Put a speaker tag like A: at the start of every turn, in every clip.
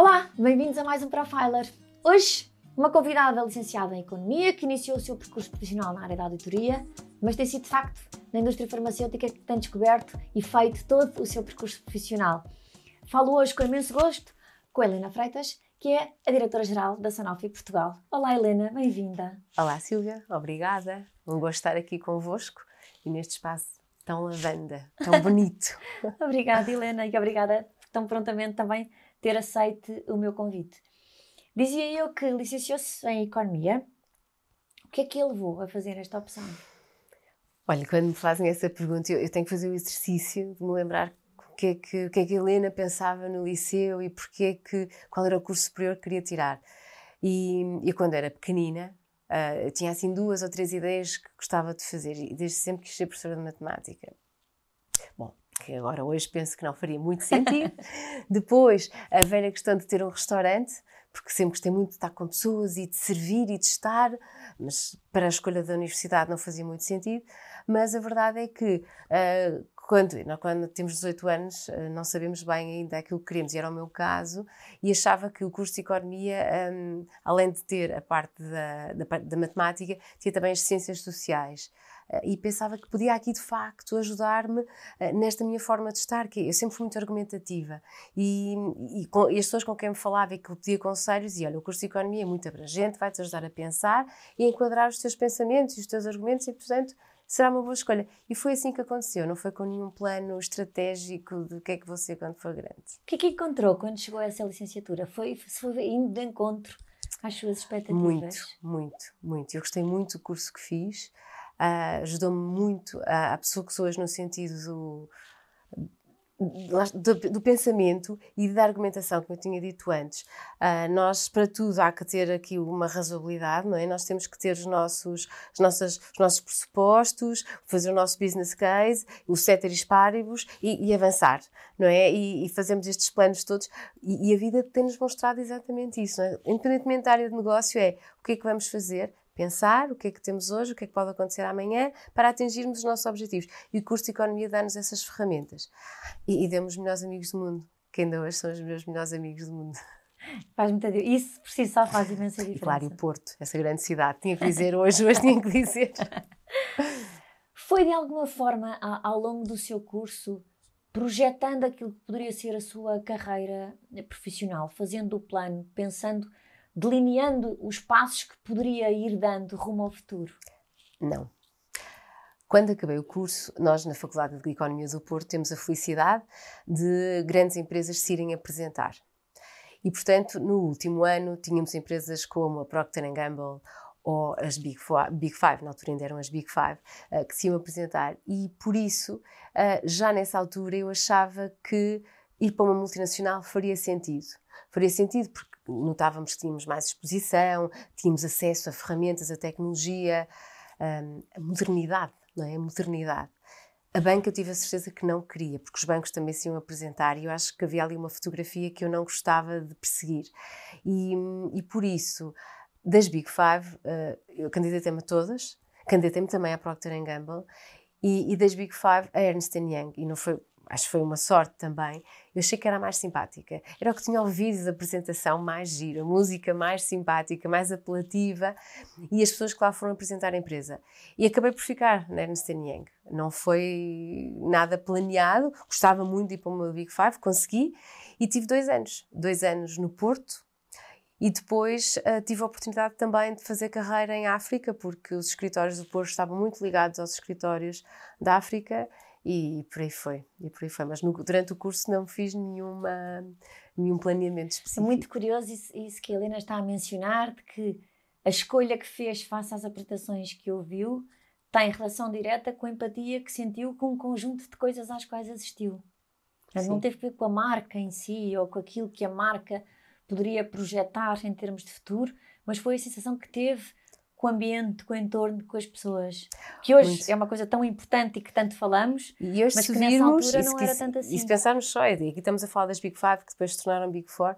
A: Olá, bem-vindos a mais um Profiler. Hoje, uma convidada licenciada em Economia que iniciou o seu percurso profissional na área da auditoria, mas tem sido de facto na indústria farmacêutica que tem descoberto e feito todo o seu percurso profissional. Falo hoje com imenso gosto com a Helena Freitas, que é a diretora-geral da Sanofi Portugal. Olá, Helena, bem-vinda.
B: Olá, Silvia, obrigada. Um gosto estar aqui convosco e neste espaço tão lavanda, tão bonito.
A: obrigada, Helena, e obrigada tão prontamente também ter aceito o meu convite. Dizia eu que licenciou-se em Economia. O que é que a levou a fazer esta opção?
B: Olha, quando me fazem essa pergunta, eu, tenho que fazer o exercício de me lembrar o que, é que, o que é que a Helena pensava no liceu e porque que, qual era o curso superior que queria tirar. E, e quando era pequenina, uh, tinha assim duas ou três ideias que gostava de fazer, e desde sempre quis ser professora de matemática. Que agora hoje penso que não faria muito sentido. Depois, a velha questão de ter um restaurante, porque sempre gostei muito de estar com pessoas e de servir e de estar, mas para a escolha da universidade não fazia muito sentido. Mas a verdade é que uh, quando, quando temos 18 anos uh, não sabemos bem ainda aquilo que queremos, e era o meu caso, e achava que o curso de Economia, um, além de ter a parte da, da, da matemática, tinha também as ciências sociais. Eh, e pensava que podia aqui de facto ajudar-me eh, nesta minha forma de estar, que eu sempre fui muito argumentativa e, e, com, e, as pessoas com quem me falava e que eu pedia conselhos e olha, o curso de Economia é muito abrangente, vai-te ajudar a pensar e a enquadrar os teus pensamentos e os teus argumentos e portanto será uma boa escolha. E foi assim que aconteceu, não foi com nenhum plano estratégico do que é que vou ser quando for grande.
A: O que é que encontrou quando chegou a essa licenciatura? Foi, foi indo de encontro às suas expectativas?
B: Muito, muito, muito. Eu gostei muito do curso que fiz uh, ajudou-me muito a, a hoje no sentido do, do, do, pensamento e da argumentação, como eu tinha dito antes. Uh, nós, para tudo, há que ter aqui uma razoabilidade, não é? Nós temos que ter os nossos, as nossas, os nossos pressupostos, fazer o nosso business case, o ceteris paribus e, e avançar, não é? E, e, fazemos estes planos todos e, e a vida tem-nos mostrado exatamente isso, é? Independentemente da área de negócio, é o que é que vamos fazer, pensar o que é que temos hoje, o que é que pode acontecer amanhã, para atingirmos os nossos objetivos. E o curso de Economia dá-nos essas ferramentas. E, e demos os melhores amigos do mundo, que ainda hoje são os meus melhores amigos do mundo.
A: Faz muita diferença. Isso por si só faz imensa diferença.
B: E claro, e o Porto, essa grande cidade. Tinha que dizer hoje, hoje tinha que dizer.
A: Foi de alguma forma, ao longo do seu curso, projetando aquilo que poderia ser a sua carreira profissional, fazendo o plano, pensando delineando os passos que poderia ir dando rumo ao futuro?
B: Não. Quando acabei o curso, nós na Faculdade de Economia do Porto temos a felicidade de grandes empresas se irem apresentar. E, portanto, no último ano tínhamos empresas como a Procter Gamble ou as Big, Big Five, na altura ainda eram as Big Five, uh, que se iam apresentar. E por isso, uh, já nessa altura, eu achava que ir para uma multinacional faria sentido. Faria sentido porque notávamos que tínhamos mais exposição, tínhamos acesso a ferramentas, a tecnologia, hum, a modernidade, não é? A modernidade. A banca eu tive a certeza que não queria, porque os bancos também se iam apresentar e eu acho que havia ali uma fotografia que eu não gostava de perseguir. E, e por isso, das Big Five, uh, eu candidatei-me a todas, candidatei-me também à Procter Gamble e, e, das Big Five a Ernst Young. E não foi acho que foi uma sorte também, eu achei que era mais simpática. Era o que tinha ouvido da apresentação mais gira, música mais simpática, mais apelativa e as pessoas que lá foram apresentar a empresa. E acabei por ficar na Ernst Young. Não foi nada planeado, gostava muito de ir para o meu Big Five, consegui e tive dois anos. Dois anos no Porto, e depois uh, tive a oportunidade também de fazer carreira em África, porque os escritórios do Porto estavam muito ligados aos escritórios da África e por aí foi, e por aí foi. Mas no, durante o curso não fiz nenhuma, nenhum planeamento específico.
A: É muito curioso isso, isso que a Helena está a mencionar, de que a escolha que fez face às apresentações que ouviu tem relação direta com a empatia que sentiu com um conjunto de coisas às quais assistiu. Não teve a ver com a marca em si ou com aquilo que a marca poderia projetar em termos de futuro, mas foi a sensação que teve com o ambiente, com o entorno, com as pessoas. Que hoje Muito. é uma coisa tão importante e que tanto falamos,
B: e hoje,
A: mas
B: que
A: nessa altura não era tanto assim.
B: E se pensarmos só, e aqui estamos a falar das Big Five, que depois se tornaram Big Four,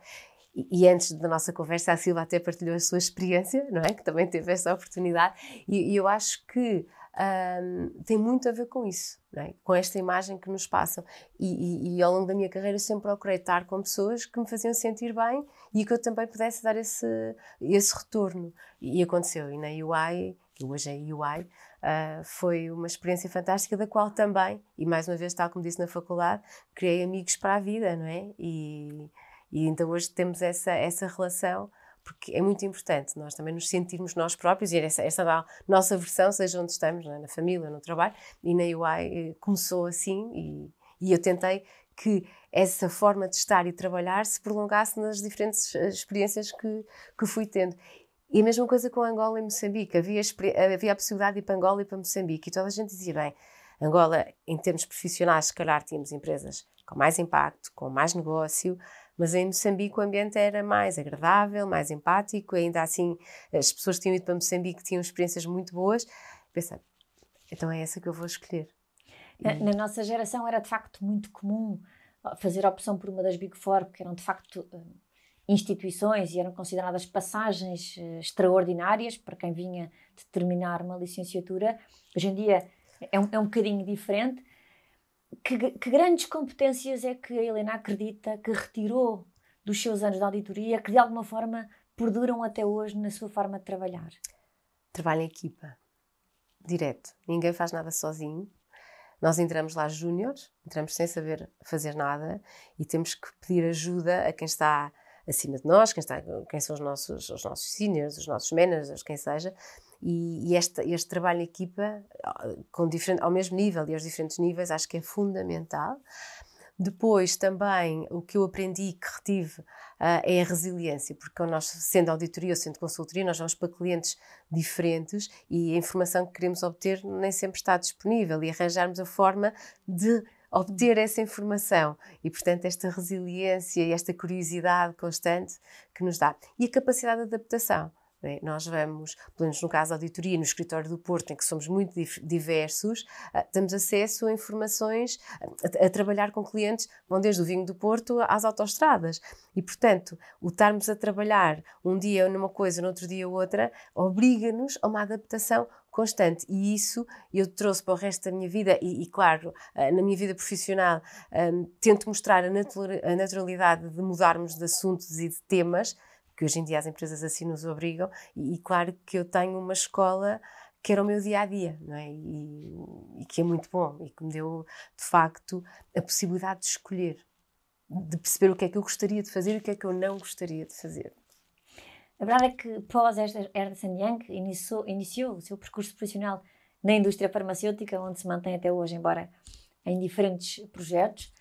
B: e, e, antes da nossa conversa, a Silva até partilhou a sua experiência, não é? Que também teve essa oportunidade. E, e eu acho que um, tem muito a ver com isso, é? com esta imagem que nos passam. E, e, e, ao longo da minha carreira sempre procurei estar com pessoas que me faziam sentir bem e que eu também pudesse dar esse, esse retorno. E aconteceu. E na UI, que hoje é UI, uh, foi uma experiência fantástica, da qual também, e mais uma vez, tal como disse na faculdade, criei amigos para a vida, não é? E, e então hoje temos essa, essa relação porque é muito importante nós também nos sentirmos nós próprios e essa, essa nossa versão, seja onde estamos, é? na família, no trabalho, e na UI eh, começou assim e, e eu tentei que essa forma de estar e trabalhar se prolongasse nas diferentes eh, experiências que, que fui tendo. E a mesma coisa com Angola e Moçambique. Havia, havia a possibilidade de ir para Angola e para Moçambique. E toda a gente dizia, bem, Angola, em termos profissionais, se calhar tínhamos empresas com mais impacto, com mais negócio, mas em Moçambique o ambiente era mais agradável, mais empático, ainda assim as pessoas que tinham ido para Moçambique tinham experiências muito boas. Pensei, então é essa que eu vou escolher.
A: Na, na nossa geração era de facto muito comum fazer a opção por uma das Big Four, porque eram de facto eh, instituições e eram consideradas passagens eh, extraordinárias para quem vinha de terminar uma licenciatura. Hoje em dia é um, é um bocadinho diferente que, que, grandes competências é que a Helena acredita que retirou dos seus anos de auditoria que de alguma forma perduram até hoje na sua forma de trabalhar?
B: Trabalho em equipa, direto. Ninguém faz nada sozinho. Nós entramos lá júniores, entramos sem saber fazer nada e temos que pedir ajuda a quem está acima de nós, quem, está, quem são os nossos, os nossos seniors, os nossos managers, quem seja, e, e este, este trabalho em equipa, com diferente, ao mesmo nível e aos diferentes níveis, acho que é fundamental. Depois, também, o que eu aprendi que retive uh, é a resiliência, porque nós, sendo auditoria ou sendo consultoria, nós vamos para clientes diferentes e a informação que queremos obter nem sempre está disponível e arranjarmos a forma de obter essa informação e, portanto, esta resiliência e esta curiosidade constante que nos dá. E a capacidade de adaptação. É? Nós vamos, pelo menos no caso da auditoria, no escritório do Porto, em que somos muito diversos, uh, temos acesso a informações, a, a, trabalhar com clientes, vão desde o vinho do Porto às autoestradas. E, portanto, o estarmos a trabalhar um dia numa coisa, no outro dia outra, obriga-nos a uma adaptação constante. E isso eu trouxe para o resto da minha vida, e, e claro, uh, na minha vida profissional, um, tento mostrar a naturalidade de mudarmos de assuntos e de temas que hoje em dia as empresas assim nos obrigam, e, e claro que eu tenho uma escola que era o meu dia a dia, não é? E, e, que é muito bom e que me deu de facto a possibilidade de escolher, de perceber o que é que eu gostaria de fazer e o que é que eu não gostaria de fazer.
A: A verdade é que pós Ernst Young iniciou, iniciou o seu percurso profissional na indústria farmacêutica, onde se mantém até hoje, embora em diferentes projetos.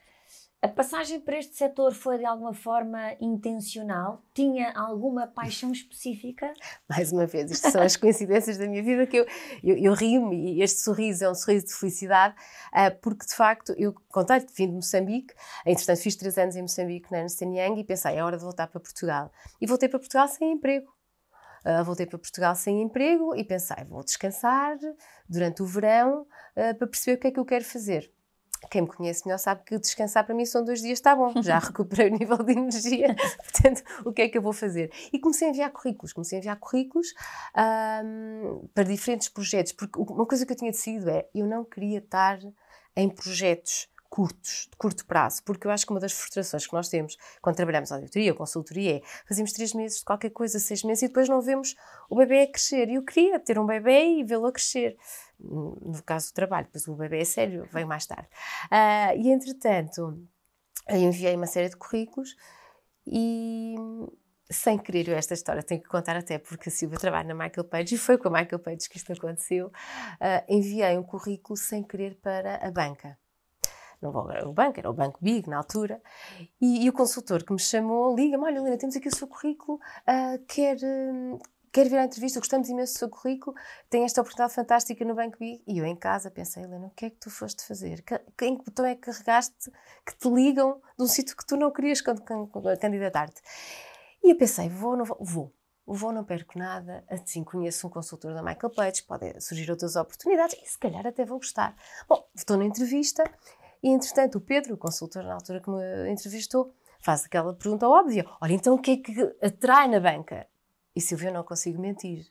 A: A passagem para este setor foi de alguma forma intencional? Tinha alguma paixão específica?
B: Mais uma vez, isto são as coincidências da minha vida que eu, eu, eu rio-me e este sorriso é um sorriso de felicidade, uh, porque de facto eu contei vim de Moçambique, entretanto fiz três anos em Moçambique na Ernst Young e pensei, é hora de voltar para Portugal. E voltei para Portugal sem emprego. Uh, voltei para Portugal sem emprego e pensei, vou descansar durante o verão uh, para perceber o que é que eu quero fazer quem me conhece melhor sabe que descansar para mim são dois dias, está bom, já recuperei o nível de energia, portanto, o que é que eu vou fazer? E comecei a enviar currículos, comecei a enviar currículos um, para diferentes projetos, porque uma coisa que eu tinha decidido é, eu não queria estar em projetos curtos, de curto prazo, porque eu acho que uma das frustrações que nós temos quando trabalhamos auditoria ou consultoria é fazemos três meses de qualquer coisa, seis meses e depois não vemos o bebê crescer. E eu queria ter um bebê e vê-lo crescer. No caso do trabalho, pois o bebê é sério, vem mais tarde. Uh, e entretanto, eu enviei uma série de currículos e sem querer esta história tenho que contar até porque a Silvia trabalha na Michael Page e foi com a Michael Page que isto aconteceu. Uh, enviei um currículo sem querer para a banca não era o banco, era o Banco Big na altura, e, e o consultor que me chamou liga-me: Olha, Helena, temos aqui o seu currículo, uh, quer. Uh, quer vir à entrevista, gostamos imenso do seu currículo, tem esta oportunidade fantástica no Banco Big. E eu em casa pensei, Helena, o que é que tu foste fazer? Em que botão é que carregaste que te ligam de um sítio que tu não querias candidatar-te? E eu pensei, vou, não vou? Vou. Vou, não perco nada. Assim, conheço um consultor da Michael Page, podem surgir outras oportunidades e se calhar até vou gostar. Bom, estou na entrevista e, entretanto, o Pedro, o consultor na altura que me entrevistou, faz aquela pergunta óbvia: olha, então o que é que atrai na banca? E Silvia, não consigo mentir.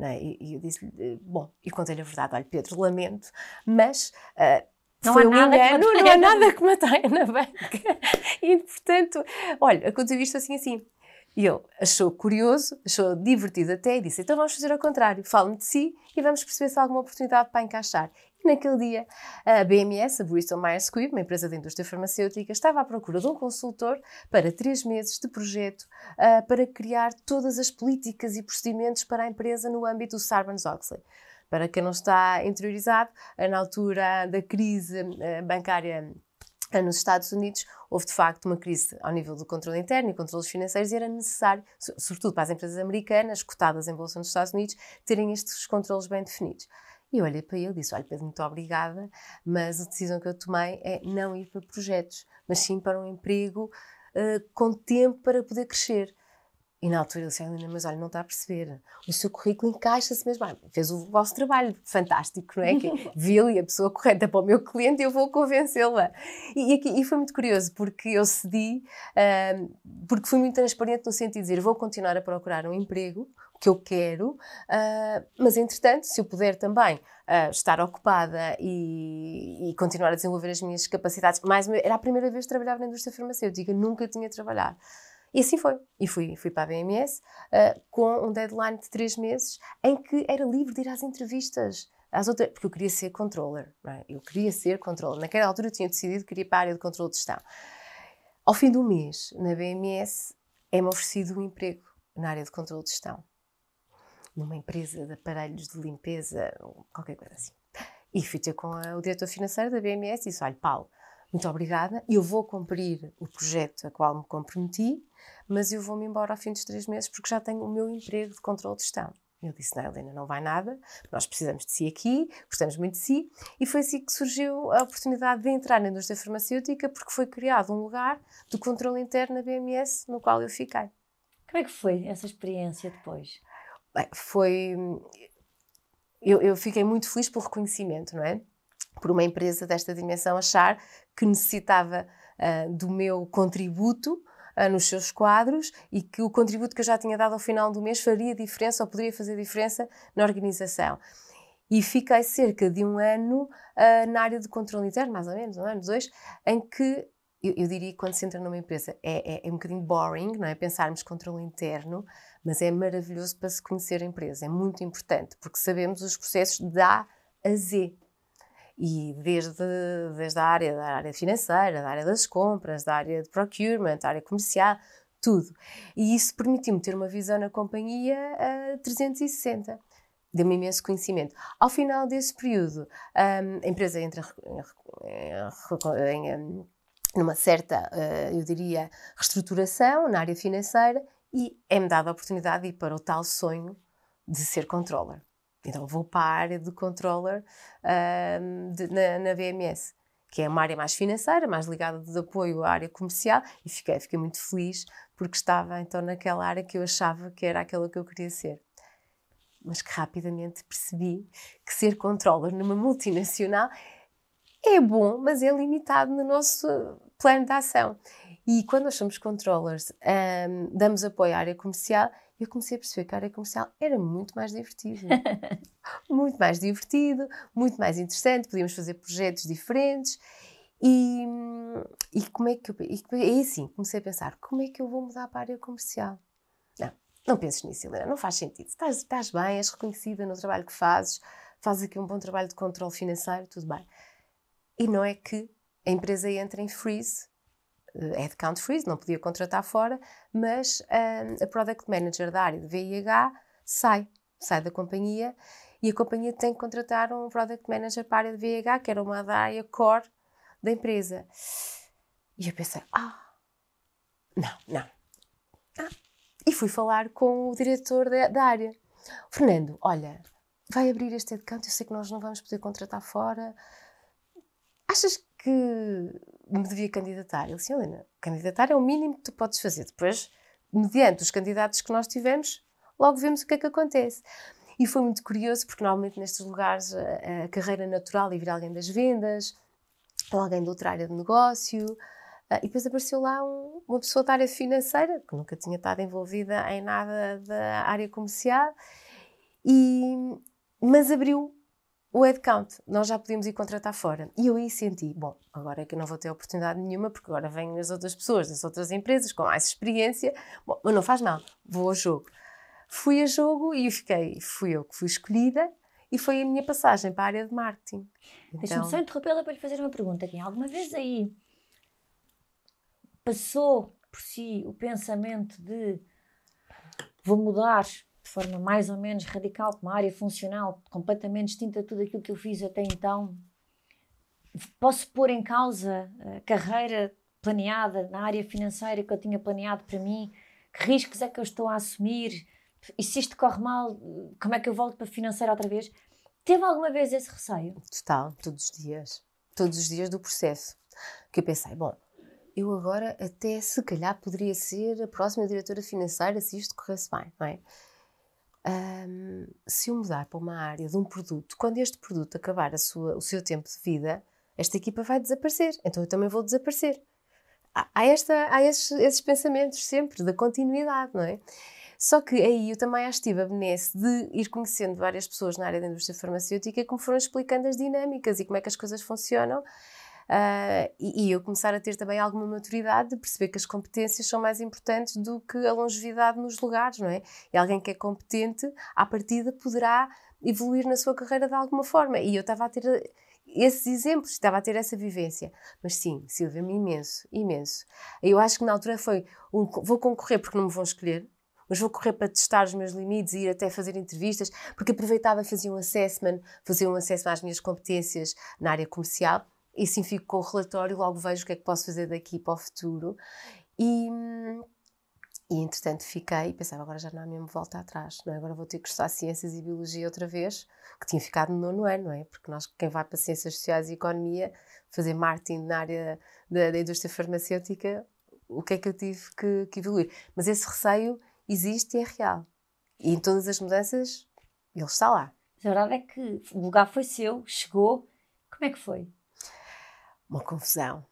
B: É? E, e, eu disse bom, e contei-lhe a verdade, olha Pedro, lamento, mas... Uh,
A: não foi há um nada engano,
B: que não há nada que me atraia na banca. E, portanto, olha, aconteceu isto assim, assim. E ele achou curioso, achou divertido até e disse: então vamos fazer ao contrário, fale-me de si e vamos perceber se há alguma oportunidade para encaixar. Naquele dia, a BMS, a Bristol Myers Squibb, uma empresa da indústria farmacêutica, estava à procura de um consultor para três meses de projeto uh, para criar todas as políticas e procedimentos para a empresa no âmbito do Sarbanes-Oxley. Para quem não está interiorizado, na altura da crise uh, bancária nos Estados Unidos houve de facto uma crise ao nível do controle interno e controles financeiros e era necessário, sobretudo para as empresas americanas cotadas em bolsa nos Estados Unidos, terem estes controles bem definidos. E eu olhei para ele e disse: Olha, Pedro, muito obrigada, mas a decisão que eu tomei é não ir para projetos, mas sim para um emprego uh, com tempo para poder crescer. E na altura ele disse, Helena, mas olha, não está a perceber. O seu currículo encaixa-se mesmo. Ah, fez o vosso trabalho fantástico, não é? Que viu e a pessoa correta para o meu cliente e eu vou convencê-la. E, e, e, foi muito curioso, porque eu cedi, uh, porque fui muito transparente no sentido de dizer, vou continuar a procurar um emprego, que eu quero, uh, mas entretanto, se eu puder também uh, estar ocupada e, e, continuar a desenvolver as minhas capacidades, mais era a primeira vez que trabalhava na indústria farmacêutica, nunca tinha trabalhado. E assim foi. E fui, fui para a BMS uh, com um deadline de três meses em que era livre de ir às entrevistas. Às outras, porque eu queria ser controller. É? Eu queria ser controller. Naquela altura eu tinha decidido que queria para a área de controle de gestão. Ao fim do mês, na BMS, é-me oferecido um emprego na área de controle de gestão. Numa empresa de aparelhos de limpeza, qualquer coisa assim. E fui ter com a, o diretor financeiro da BMS e disse: Olha, Paulo, muito obrigada, eu vou cumprir o projeto a qual me comprometi, mas eu vou-me embora ao fim dos três meses porque já tenho o meu emprego de controle de gestão. Eu disse, não, Helena, não vai nada, nós precisamos de si aqui, gostamos muito de si, e foi assim que surgiu a oportunidade de entrar na indústria farmacêutica, porque foi criado um lugar de controle interno na BMS, no qual eu fiquei.
A: Como é que foi essa experiência depois?
B: Bem, foi... Eu, eu fiquei muito feliz pelo reconhecimento, não é? Por uma empresa desta dimensão achar que necessitava uh, do meu contributo uh, nos seus quadros e que o contributo que eu já tinha dado ao final do mês faria diferença ou poderia fazer diferença na organização. E fiquei cerca de um ano uh, na área de controle interno, mais ou menos, um ano, dois, em que eu, eu, diria que quando se entra numa empresa é, é, é, um bocadinho boring, não é? Pensarmos controle interno, mas é maravilhoso para se conhecer a empresa, é muito importante, porque sabemos os processos de A a Z e desde, desde a área da área financeira, da área das compras, da área de procurement, da área comercial, tudo. E isso permitiu-me ter uma visão na companhia a 360. Deu-me imenso conhecimento. Ao final desse período, um, a empresa entra em, numa certa, uh, eu diria, reestruturação na área financeira e é-me dada a oportunidade de ir para o tal sonho de ser controller. Então vou para a área de controller uh, de, na, na VMS, que é uma área mais financeira, mais ligada de apoio à área comercial, e fiquei, fiquei muito feliz porque estava então naquela área que eu achava que era aquela que eu queria ser. Mas que rapidamente percebi que ser controller numa multinacional é bom, mas é limitado no nosso plano de ação. E quando nós somos controllers, um, damos apoio à área comercial, eu comecei a perceber que a área comercial era muito mais divertido. muito mais divertido, muito mais interessante, podíamos fazer projetos diferentes. E, e como é que eu. E, assim, comecei a pensar: como é que eu vou mudar para a área comercial? Não, não penses nisso, Helena, não faz sentido. Estás, estás bem, és reconhecida no trabalho que fazes, fazes aqui um bom trabalho de controle financeiro, tudo bem. E não é que a empresa entra em freeze headcount freeze, não podia contratar fora, mas uh, a product manager da área de VIH sai, sai da companhia e a companhia tem que contratar um product manager para a área de VIH, que era uma área core da empresa. E eu pensei, ah, não, não. Ah. E fui falar com o diretor da, da área. Fernando, olha, vai abrir este headcount, eu sei que nós não vamos poder contratar fora. Achas que me devia candidatar? Ele disse, Helena, candidatar é o mínimo que tu podes fazer. Depois, mediante os candidatos que nós tivemos, logo vemos o que é que acontece. E foi muito curioso, porque normalmente nestes lugares a, a carreira natural é vir alguém das vendas, ou alguém de outra área de negócio. Uh, e depois apareceu lá um, uma pessoa da área financeira, que nunca tinha estado envolvida em nada da área comercial. E, mas abriu o headcount, nós já podíamos ir contratar fora. E eu aí senti, bom, agora é que eu não vou ter oportunidade nenhuma, porque agora vêm as outras pessoas das outras empresas com mais experiência, bom, mas não faz mal, vou ao jogo. Fui a jogo e fiquei, fui eu que fui escolhida e foi a minha passagem para a área de marketing.
A: Então... Deixa-me só interrompê-la para lhe fazer uma pergunta aqui. Alguma vez aí passou por si o pensamento de vou mudar de forma mais ou menos radical para uma área funcional completamente distinta de tudo aquilo que eu fiz até então? Posso pôr em causa a carreira planeada na área financeira que eu tinha planeado para mim? Que riscos é que eu estou a assumir? E se isto corre mal, como é que eu volto para financeira outra vez? Teve alguma vez esse receio?
B: Total, todos os dias. Todos os dias do processo. Que eu pensei, bom, eu agora até se calhar poderia ser a próxima diretora financeira se isto corresse bem, não é? Um, se eu mudar para uma área de um produto, quando este produto acabar sua, o seu tempo de vida, esta equipa vai desaparecer, então eu também vou desaparecer. Há, esta, há esses, esses, pensamentos sempre da continuidade, não é? Só que aí eu também acho tive a benesse de ir conhecendo várias pessoas na área da indústria farmacêutica que me foram explicando as dinâmicas e como é que as coisas funcionam Uh, e, e, eu começar a ter também alguma maturidade de perceber que as competências são mais importantes do que a longevidade nos lugares, não é? E alguém que é competente, à partida, poderá evoluir na sua carreira de alguma forma. E eu estava a ter esses exemplos, estava a ter essa vivência. Mas sim, Silvia-me imenso, imenso. Eu acho que na altura foi um, vou concorrer porque não me vão escolher, mas vou correr para testar os meus limites e ir até fazer entrevistas, porque aproveitava e fazia um assessment, fazia um assessment às minhas competências na área comercial e sim fico com o relatório, logo vejo o que é que posso fazer daqui para o futuro. E, e entretanto fiquei e pensava, agora já não há mesmo volta atrás, não é? Agora vou ter que estudar Ciências e Biologia outra vez, que tinha ficado no nono ano, não é? Porque nós, quem vai para Ciências Sociais e Economia, fazer marketing na área da, da indústria farmacêutica, o que é que eu tive que, que evoluir? Mas esse receio existe e é real. E em todas as mudanças, ele está lá.
A: A verdade é que o lugar foi seu, chegou. Como é que foi?
B: Uma confusão.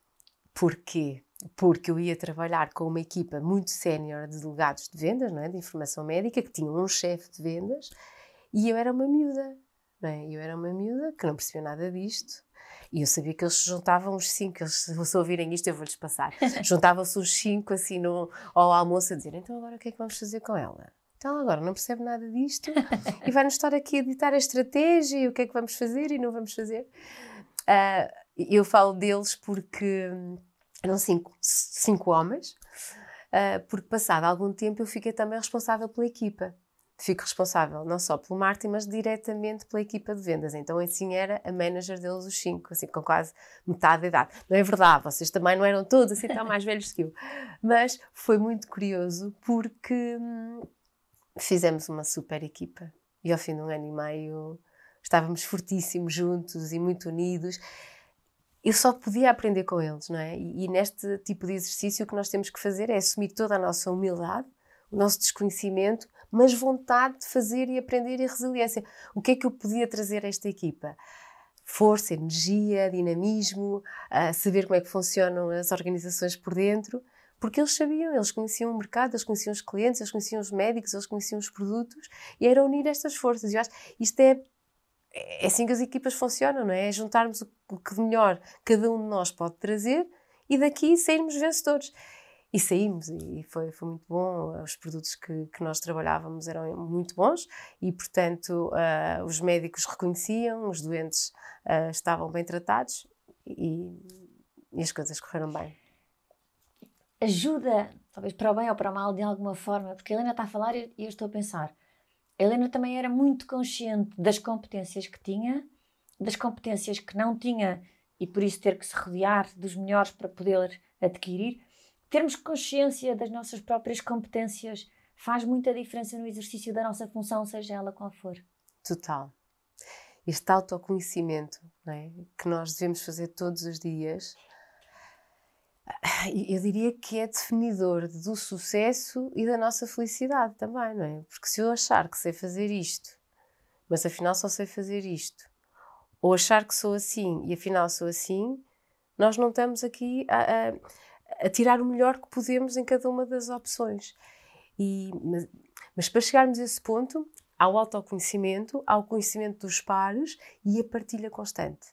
B: Porquê? Porque eu ia trabalhar com uma equipa muito sénior de delegados de vendas, não é? de informação médica, que tinham um chefe de vendas, e eu era uma miúda. Não é? Eu era uma miúda que não percebia nada disto. E eu sabia que eles se juntavam os cinco, eles, se ouvirem isto eu vou-lhes passar. Juntavam-se os cinco assim no, ao almoço a dizer: então agora o que é que vamos fazer com ela? Então agora não percebe nada disto e vai-nos estar aqui a editar a estratégia e o que é que vamos fazer e não vamos fazer. Uh, eu falo deles porque eram cinco, cinco homens, uh, porque passado algum tempo eu fiquei também responsável pela equipa. Fico responsável não só pelo marketing, mas diretamente pela equipa de vendas. Então, assim era a manager deles, os cinco, assim, com quase metade da idade. Não é verdade, vocês também não eram todos assim tão mais velhos que eu. Mas foi muito curioso porque hum, fizemos uma super equipa. E ao fim de um ano e meio estávamos fortíssimos juntos e muito unidos eu só podia aprender com eles, não é? E, e, neste tipo de exercício o que nós temos que fazer é assumir toda a nossa humildade, o nosso desconhecimento, mas vontade de fazer e aprender e resiliência. O que é que eu podia trazer a esta equipa? Força, energia, dinamismo, saber como é que funcionam as organizações por dentro, porque eles sabiam, eles conheciam o mercado, eles conheciam os clientes, eles conheciam os médicos, eles conheciam os produtos, e era unir estas forças. Eu acho isto é é assim que as equipas funcionam, não é? É juntarmos o que melhor cada um de nós pode trazer e daqui sairmos vencedores. E saímos, e foi, foi muito bom. Os produtos que, que nós trabalhávamos eram muito bons e, portanto, uh, os médicos reconheciam, os doentes uh, estavam bem tratados e, e as coisas correram bem.
A: Ajuda, talvez para o bem ou para o mal, de alguma forma, porque a Helena está a falar e eu estou a pensar Helena também era muito consciente das competências que tinha, das competências que não tinha e por isso ter que se rodear dos melhores para poder adquirir. Termos consciência das nossas próprias competências faz muita diferença no exercício da nossa função, seja ela qual for.
B: Total. Este autoconhecimento é? que nós devemos fazer todos os dias eu diria que é definidor do sucesso e da nossa felicidade também, não é? Porque se eu achar que sei fazer isto, mas afinal só sei fazer isto, ou achar que sou assim e afinal sou assim, nós não estamos aqui a, a, a tirar o melhor que podemos em cada uma das opções. E, mas, mas para chegarmos a esse ponto, ao autoconhecimento, ao conhecimento dos pares e a partilha constante.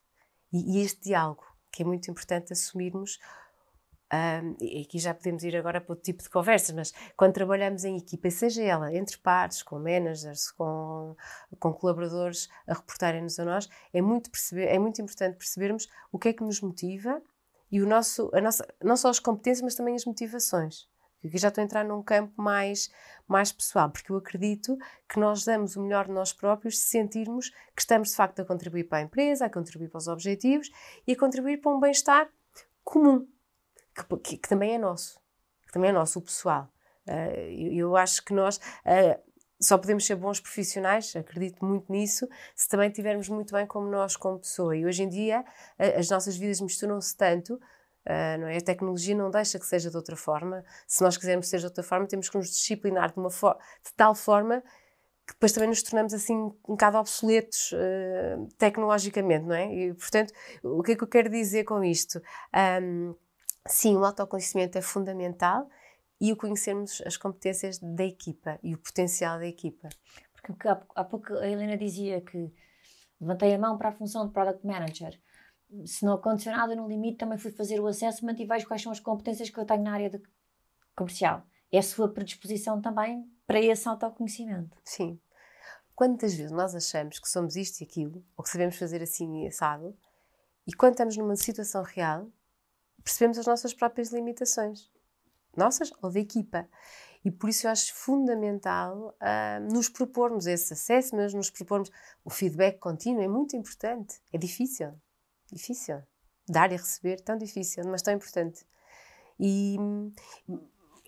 B: E, e este diálogo, que é muito importante assumirmos e aqui já podemos ir agora para outro tipo de conversas, mas quando trabalhamos em equipa, seja ela entre pares, com managers, com, com colaboradores a reportarem-nos a nós, é muito, perceber, é muito importante percebermos o que é que nos motiva e o nosso, a nossa, não só as competências, mas também as motivações. Aqui já estou a entrar num campo mais, mais pessoal, porque eu acredito que nós damos o melhor de nós próprios se sentirmos que estamos de facto a contribuir para a empresa, a contribuir para os objetivos e a contribuir para um bem-estar comum que, que, que, também é nosso, que também é nosso, o pessoal. Uh, eu, eu, acho que nós uh, só podemos ser bons profissionais, acredito muito nisso, se também estivermos muito bem como nós, como pessoa. E hoje em dia uh, as nossas vidas misturam-se tanto. não é? A tecnologia não deixa que seja de outra forma. Se nós quisermos ser de outra forma, temos que nos disciplinar de, uma de tal forma que depois também nos tornamos assim um bocado obsoletos uh, tecnologicamente, não é? E, portanto, o que é que eu quero dizer com isto? Um, sim, o autoconhecimento é fundamental e o conhecermos as competências da equipa e o potencial da equipa.
A: Porque há, há pouco a Helena dizia que levantei a mão para a função de Product Manager. Se não aconteceu nada no limite, também fui fazer o assessment e vejo quais são as competências que eu tenho na área de comercial. É a sua predisposição também para esse autoconhecimento.
B: Sim. Quantas vezes nós achamos que somos isto e aquilo, ou que sabemos fazer assim e assado, e quando estamos numa situação real, percebemos as nossas próprias limitações, nossas ou da equipa. E por isso eu acho fundamental uh, nos propormos esse acesso, mas nos propormos o feedback contínuo, é muito importante. É difícil, difícil. Dar e receber, tão difícil, mas tão importante. E,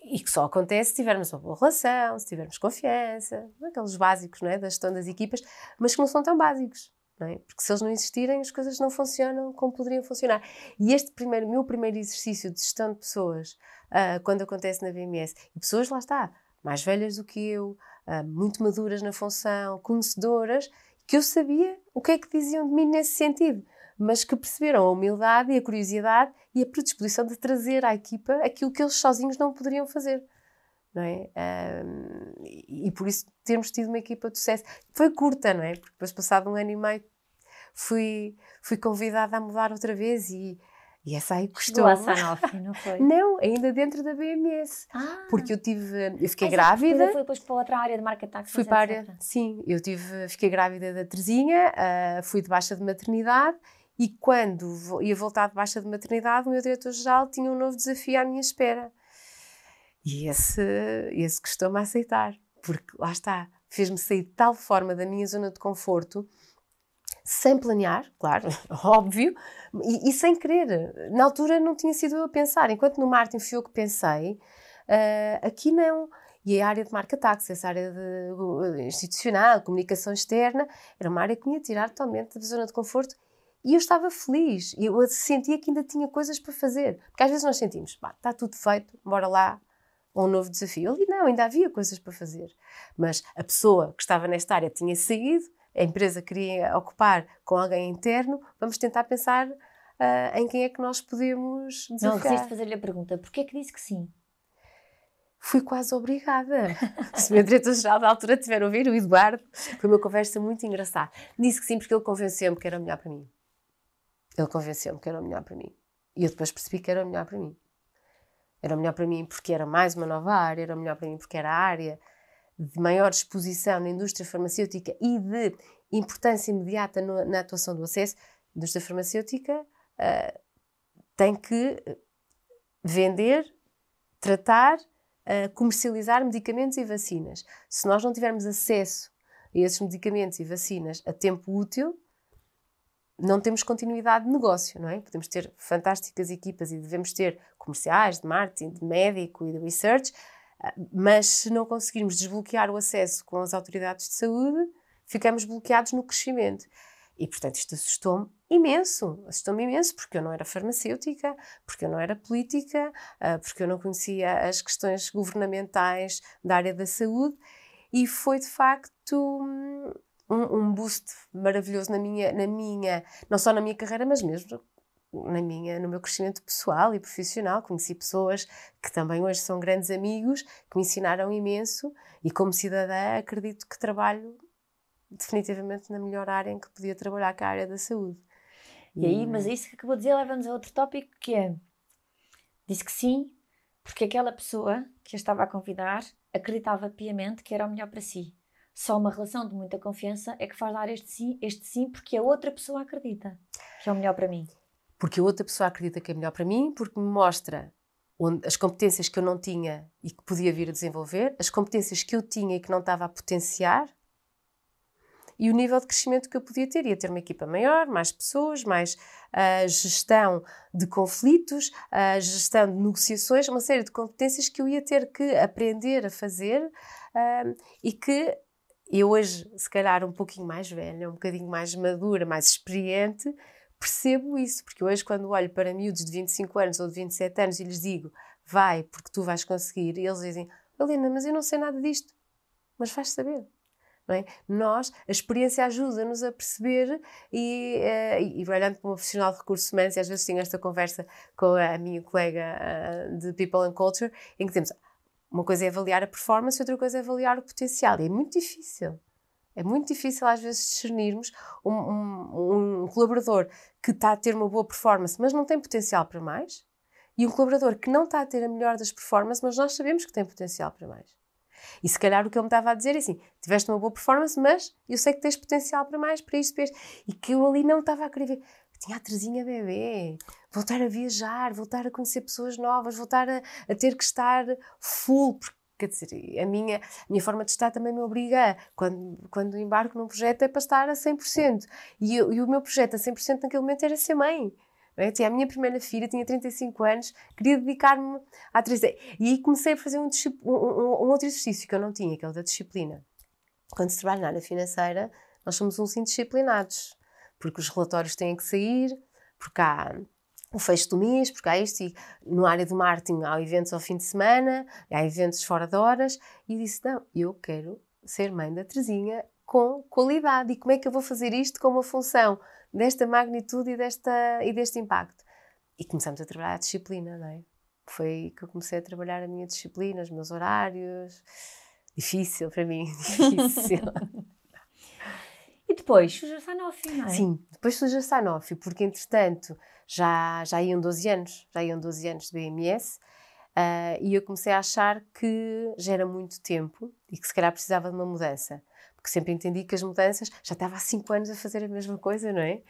B: e que só acontece se tivermos uma boa relação, se tivermos confiança, aqueles básicos não é, da gestão das equipas, mas que não são tão básicos. É? Porque se eles não existirem, as coisas não funcionam como poderiam funcionar. E este primeiro, meu primeiro exercício de gestão de pessoas, uh, quando acontece na BMS, e pessoas lá está, mais velhas do que eu, uh, muito maduras na função, conhecedoras, que eu sabia o que é que diziam de mim nesse sentido, mas que perceberam a humildade e a curiosidade e a predisposição de trazer à equipa aquilo que eles sozinhos não poderiam fazer. Não é? Um, e, e, por isso termos tido uma equipa de sucesso. Foi curta, não é? Porque depois, passado um ano e meio, fui, fui convidada a mudar outra vez e, e essa aí custou.
A: Do Sanofi, não foi?
B: Não, ainda dentro da BMS. Ah. Porque eu tive, eu fiquei grávida.
A: Foi depois para outra área de marca táxi.
B: Fui para área, sim, eu tive, fiquei grávida da Terezinha, uh, fui de baixa de maternidade e quando ia voltar de baixa de maternidade, o meu diretor-geral tinha um novo desafio à minha espera. E esse, esse custou-me a aceitar, porque lá está, fez-me sair de tal forma da minha zona de conforto, sem planear, claro, óbvio, e, e, sem querer. Na altura não tinha sido eu a pensar, enquanto no Martin fui eu que pensei, uh, aqui não. E a área de marca táxi, essa área de, institucional, comunicação externa, era uma área que me ia tirar totalmente da zona de conforto e eu estava feliz. Eu sentia que ainda tinha coisas para fazer. Porque às vezes nós sentimos, está tudo feito, bora lá um novo desafio. Ali não, ainda havia coisas para fazer. Mas a pessoa que estava nesta área tinha saído, a empresa queria ocupar com alguém interno, vamos tentar pensar uh, em quem é que nós podemos desafiar.
A: Não resisto fazer-lhe a pergunta, porquê é que disse que sim?
B: Fui quase obrigada. Se o meu diretor-geral da altura tiver a ouvir, o Eduardo, foi uma conversa muito engraçada. Disse que sim porque ele convenceu-me que era melhor para mim. Ele convenceu-me que era melhor para mim. E eu depois percebi que era melhor para mim. Era melhor para mim porque era mais uma nova área, era melhor para mim porque era a área de maior exposição na indústria farmacêutica e de importância imediata no, na atuação do acesso. A indústria farmacêutica uh, tem que vender, tratar, uh, comercializar medicamentos e vacinas. Se nós não tivermos acesso a esses medicamentos e vacinas a tempo útil, não temos continuidade de negócio, não é? Podemos ter fantásticas equipas e devemos ter comerciais, de marketing, de médico e de research, ah, mas se não conseguirmos desbloquear o acesso com as autoridades de saúde, ficamos bloqueados no crescimento. E, portanto, isto assustou-me imenso. Assustou-me imenso porque eu não era farmacêutica, porque eu não era política, ah, porque eu não conhecia as questões governamentais da área da saúde. E foi, de facto, hum, um, um boost maravilhoso na minha, na minha, não só na minha carreira, mas mesmo na minha, no meu crescimento pessoal e profissional. Conheci pessoas que também hoje são grandes amigos, que me ensinaram imenso e como cidadã acredito que trabalho definitivamente na melhor área em que podia trabalhar, que é a área da saúde.
A: E, aí, mas isso que acabou de dizer leva-nos a outro tópico que é disse que sim, porque aquela pessoa que a estava a convidar acreditava piamente que era o melhor para si. Só uma relação de muita confiança é que faz dar este sim, este sim porque a outra pessoa acredita que é o melhor para mim.
B: Porque a outra pessoa acredita que é melhor para mim, porque me mostra onde, as competências que eu não tinha e que podia vir a desenvolver, as competências que eu tinha e que não estava a potenciar, e o nível de crescimento que eu podia ter. Ia ter uma equipa maior, mais pessoas, mais uh, gestão de conflitos, uh, gestão de negociações, uma série de competências que eu ia ter que aprender a fazer uh, e que eu hoje, se calhar um pouquinho mais velha, um bocadinho mais madura, mais experiente, percebo isso, porque hoje quando olho para miúdos de 25 anos ou de 27 anos e lhes digo, vai, porque tu vais conseguir, e eles dizem, Helena, mas eu não sei nada disto, mas vais saber. É? Nós, a experiência ajuda-nos a perceber e, uh, e, e olhando para uma profissional de recursos humanos, e às vezes tenho esta conversa com a minha colega uh, de People and Culture, em que temos uma coisa é avaliar a performance, outra coisa é avaliar o potencial. E é muito difícil. É muito difícil às vezes discernirmos um, um, um colaborador que está a ter uma boa performance, mas não tem potencial para mais, e um colaborador que não está a ter a melhor das performances, mas nós sabemos que tem potencial para mais. E se calhar o que ele me estava a dizer é assim: tiveste uma boa performance, mas eu sei que tens potencial para mais, para isto, para isto. E que eu ali não estava a querer ver. Tinha a Terezinha bebê, voltar a viajar, voltar a conhecer pessoas novas, voltar a, a ter que estar full, porque Quer dizer, a minha, a minha forma de estar também me obriga, quando, quando embarco num projeto, é para estar a 100%. E, e o meu projeto a 100% naquele momento era ser mãe. É? Tinha a minha primeira filha, tinha 35 anos, queria dedicar-me à 3D. E aí comecei a fazer um, um, um, outro exercício que eu não tinha, que é o da disciplina. Quando se trabalha na área financeira, nós somos uns indisciplinados, porque os relatórios têm que sair, porque há o fecho do mês, porque há isto, e no área do marketing há eventos ao fim de semana, há eventos fora de horas, e disse: Não, eu quero ser mãe da Terezinha com qualidade. E como é que eu vou fazer isto com uma função desta magnitude e, desta, e deste impacto? E começamos a trabalhar a disciplina, não é? Foi que eu comecei a trabalhar a minha disciplina, os meus horários. Difícil para mim, difícil.
A: Depois surge a Sanofi, não é?
B: Sim, depois surge a Sanofi, porque entretanto já, já iam 12 anos, já iam 12 anos de BMS, uh, ah, e eu comecei a achar que já era muito tempo e que se calhar precisava de uma mudança, porque sempre entendi que as mudanças, já estava há 5 anos a fazer a mesma coisa, não é?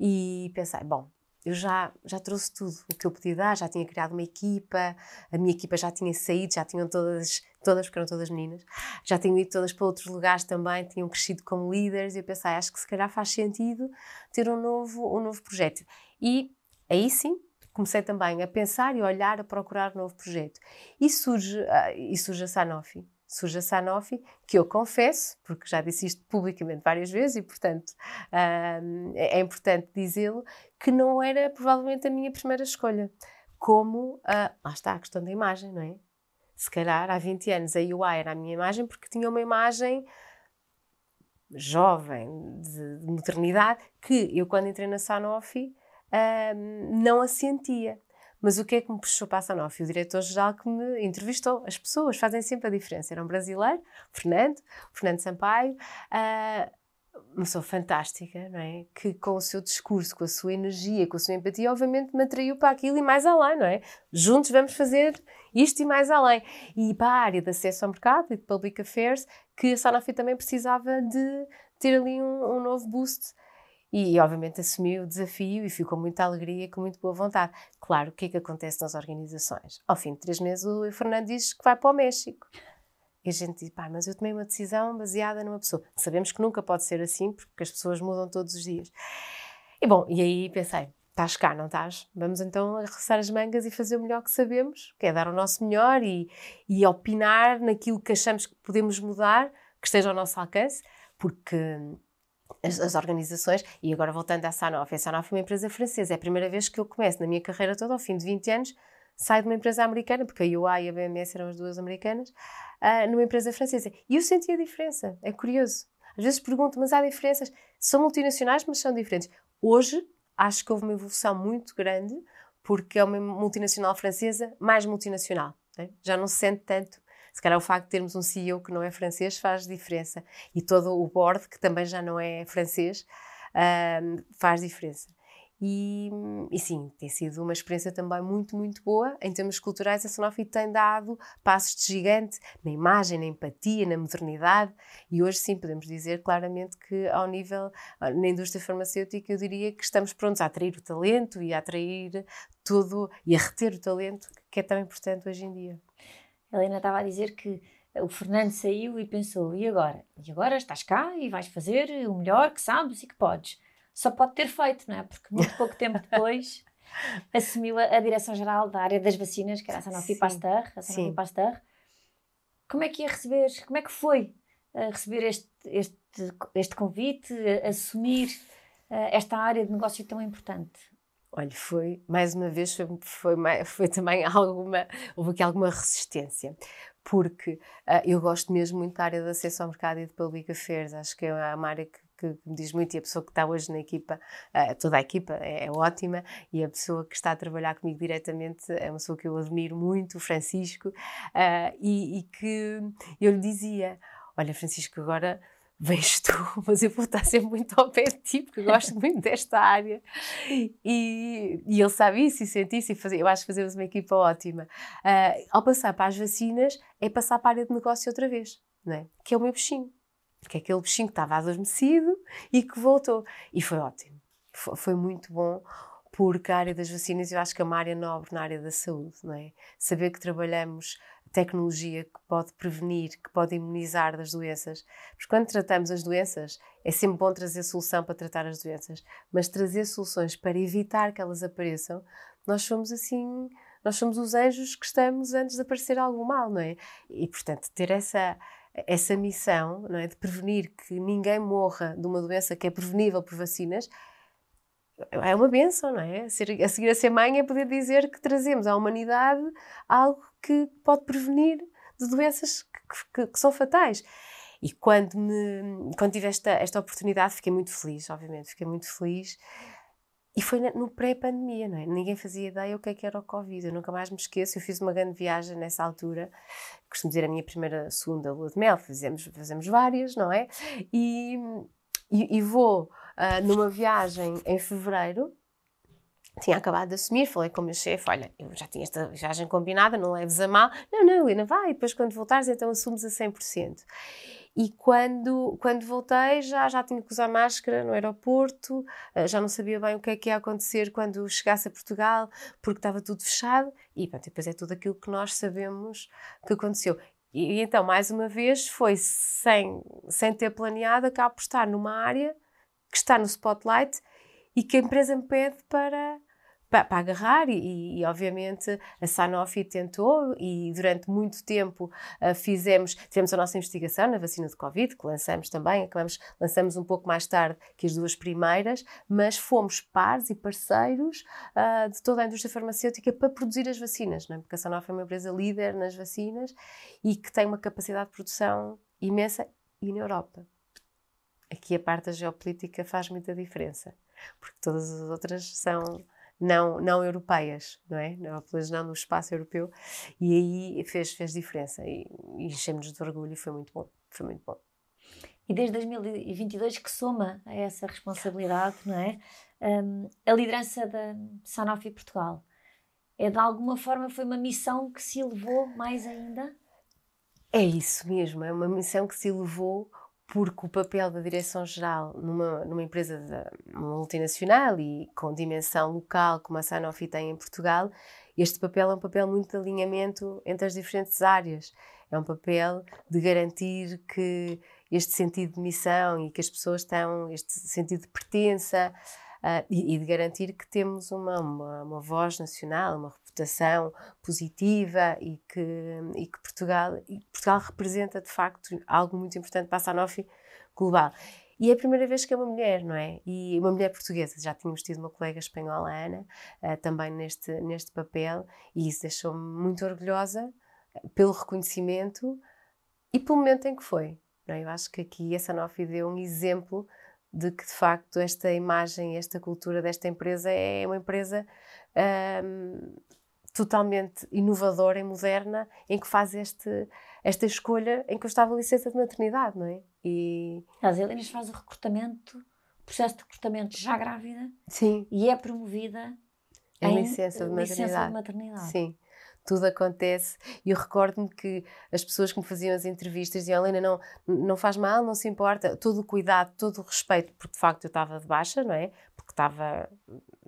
B: E pensei, bom, eu já, já trouxe tudo o que eu podia dar, já tinha criado uma equipa, a minha equipa já tinha saído, já tinham todas, todas porque eram todas meninas, já tinham ido todas para outros lugares também, tinham crescido como líderes, e eu pensei, acho que se calhar faz sentido ter um novo, um novo projeto. E aí sim, comecei também a pensar e a olhar, a procurar um novo projeto. E surge, uh, e surge a Sanofi. Surge a Sanofi, que eu confesso, porque já disse isto publicamente várias vezes e, portanto, uh, é importante dizê-lo, que não era provavelmente a minha primeira escolha. Como, uh, lá está a questão da imagem, não é? Se calhar há 20 anos a UI era a minha imagem porque tinha uma imagem jovem, de, de modernidade, que eu quando entrei na Sanofi não a sentia. Mas o que é que me puxou para a Sanofi? O diretor-geral que me entrevistou. As pessoas fazem sempre a diferença. Era um brasileiro, Fernando, Fernando Sampaio, uh, uma pessoa fantástica, não é? Que com o seu discurso, com a sua energia, com a sua empatia, obviamente me atraiu para aquilo e mais além, não é? Juntos vamos fazer isto e mais além. E para a área de acesso ao mercado e de public affairs, que a Sanofi também precisava de ter ali um, um novo boost e, obviamente, assumi o desafio e fui com muita alegria e com muito boa vontade. Claro, o que é que acontece nas organizações? Ao fim de três meses, o Fernando diz que vai para o México. E a gente diz, pá, mas eu tomei uma decisão baseada numa pessoa. Sabemos que nunca pode ser assim, porque as pessoas mudam todos os dias. E bom, e aí pensei, estás cá, não estás? Vamos então arregaçar as mangas e fazer o melhor que sabemos, que é dar o nosso melhor e, e opinar naquilo que achamos que podemos mudar, que esteja ao nosso alcance, porque as, as, organizações, e agora voltando à Sanofi, a Sanofi é uma empresa francesa, é a primeira vez que eu começo na minha carreira toda, ao fim de 20 anos, saio de uma empresa americana, porque a UI e a BMS eram as duas americanas, uh, numa empresa francesa. E eu senti a diferença, é curioso. Às vezes pergunto, mas há diferenças? São multinacionais, mas são diferentes. Hoje, acho que houve uma evolução muito grande, porque é uma multinacional francesa mais multinacional. Né? Já não se sente tanto Se calhar o facto de termos um CEO que não é francês faz diferença e todo o board, que também já não é francês, uh, faz diferença. E, e, sim, tem sido uma experiência também muito, muito boa. Em termos culturais, a Sanofi tem dado passos de gigante na imagem, na empatia, na modernidade. E hoje, sim, podemos dizer claramente que, ao nível, na indústria farmacêutica, eu diria que estamos prontos a atrair o talento e a atrair tudo e a reter o talento, que é tão importante hoje em dia.
A: A Helena estava a dizer que o Fernando saiu e pensou: e agora? E agora estás cá e vais fazer o melhor que sabes e que podes só pode ter feito, não é? Porque muito pouco tempo depois assumiu a, a direção-geral da área das vacinas, que era a Sanofi Sim. Pasteur, a Sanofi Sim. Pasteur. Como é que ia receber, como é que foi uh, receber este, este, este convite, uh, assumir uh, esta área de negócio tão importante?
B: Olha, foi, mais uma vez, foi, foi, foi também alguma, houve aqui alguma resistência, porque uh, eu gosto mesmo muito da área de acesso ao mercado e de public affairs, acho que é uma área que que, me diz muito, e a pessoa que está hoje na equipa, uh, toda a equipa é, é, ótima, e a pessoa que está a trabalhar comigo diretamente é uma pessoa que eu admiro muito, o Francisco, uh, e, e, que eu lhe dizia: Olha, Francisco, agora vens tu, mas eu vou estar sempre muito ao pé de ti, porque gosto muito desta área. E, e ele sabe isso e sente isso, e eu acho que fazemos uma equipa ótima. Uh, ao passar para as vacinas, é passar para a área de negócio outra vez, não é? que é o meu bichinho porque é aquele bichinho que estava adormecido e que voltou. E foi ótimo. Foi, foi, muito bom, porque a área das vacinas eu acho que é uma área nobre na área da saúde, não é? Saber que trabalhamos tecnologia que pode prevenir, que pode imunizar das doenças. Porque quando tratamos as doenças, é sempre bom trazer solução para tratar as doenças, mas trazer soluções para evitar que elas apareçam, nós somos assim, nós somos os anjos que estamos antes de aparecer algum mal, não é? E portanto, ter essa essa missão não é, de prevenir que ninguém morra de uma doença que é prevenível por vacinas é uma benção, não é? A, seguir a ser mãe é poder dizer que trazemos à humanidade algo que pode prevenir de doenças que, que, que são fatais. E quando, me, quando tive esta, esta oportunidade, fiquei muito feliz, obviamente, fiquei muito feliz. E foi no pré-pandemia, não é? Ninguém fazia ideia o que, é que era o Covid. Eu nunca mais me esqueço. Eu fiz uma grande viagem nessa altura. Costumo dizer a minha primeira, segunda lua de mel. Fizemos, fazemos várias, não é? E, e, e vou uh, numa viagem em fevereiro. Tinha acabado de assumir, falei com o meu chefe: Olha, eu já tinha esta viagem combinada, não leves a mal. Não, não, Helena, vai. Depois, quando voltares, então assumes a 100%. E quando, quando voltei, já, já tinha que usar máscara no aeroporto, eh, já não sabia bem o que é que ia acontecer quando chegasse a Portugal, porque estava tudo fechado. E pronto, depois é tudo aquilo que nós sabemos que aconteceu. E, e então, mais uma vez, foi sem, sem ter planeado, acabo por estar numa área que está no spotlight e que a empresa me pede para, para, para agarrar e, e, obviamente a Sanofi tentou e durante muito tempo uh, fizemos, tivemos a nossa investigação na vacina de Covid, que lançamos também, acabamos, lançamos um pouco mais tarde que as duas primeiras, mas fomos pares e parceiros uh, de toda a indústria farmacêutica para produzir as vacinas, não é? porque a Sanofi é uma empresa líder nas vacinas e que tem uma capacidade de produção imensa e na Europa. Aqui a parte da geopolítica faz muita diferença, porque todas as outras são não, não europeias, não é? Não, pelo menos não no espaço europeu. E aí fez, fez diferença e, e enchemos de orgulho e foi muito bom. Foi muito bom.
A: E desde 2022 que soma a essa responsabilidade, não é? Um, a liderança da Sanofi Portugal. É de alguma forma foi uma missão que se elevou mais ainda?
B: É isso mesmo, é uma missão que se elevou porque o papel da direção-geral numa, numa empresa de, multinacional e com dimensão local, como a Sanofi tem em Portugal, este papel é um papel muito de alinhamento entre as diferentes áreas. É um papel de garantir que este sentido de missão e que as pessoas tenham este sentido de pertença uh, e, e, de garantir que temos uma, uma, uma voz nacional, uma reputação positiva e que, e que Portugal, e Portugal representa de facto algo muito importante para a Sanofi global. E é a primeira vez que é uma mulher, não é? E uma mulher portuguesa. Já tínhamos tido uma colega espanhola, Ana, uh, também neste, neste papel, e isso deixou-me muito orgulhosa eh, pelo reconhecimento e pelo momento em que foi. Não é? Eu acho que aqui a Sanofi deu um exemplo de que, de facto, esta imagem, esta cultura desta empresa é uma empresa um, totalmente inovadora e moderna em que faz este, esta escolha em que eu estava licença de maternidade, não é?
A: E... As Helenas faz o recrutamento, processo de recrutamento já grávida
B: Sim.
A: e é promovida
B: em, em licença, de maternidade.
A: licença de maternidade.
B: Sim tudo acontece. E eu recordo-me que as pessoas que me faziam as entrevistas diziam: Helena, não, não faz mal, não se importa, todo o cuidado, todo o respeito, porque de facto eu estava de baixa, não é? Porque estava.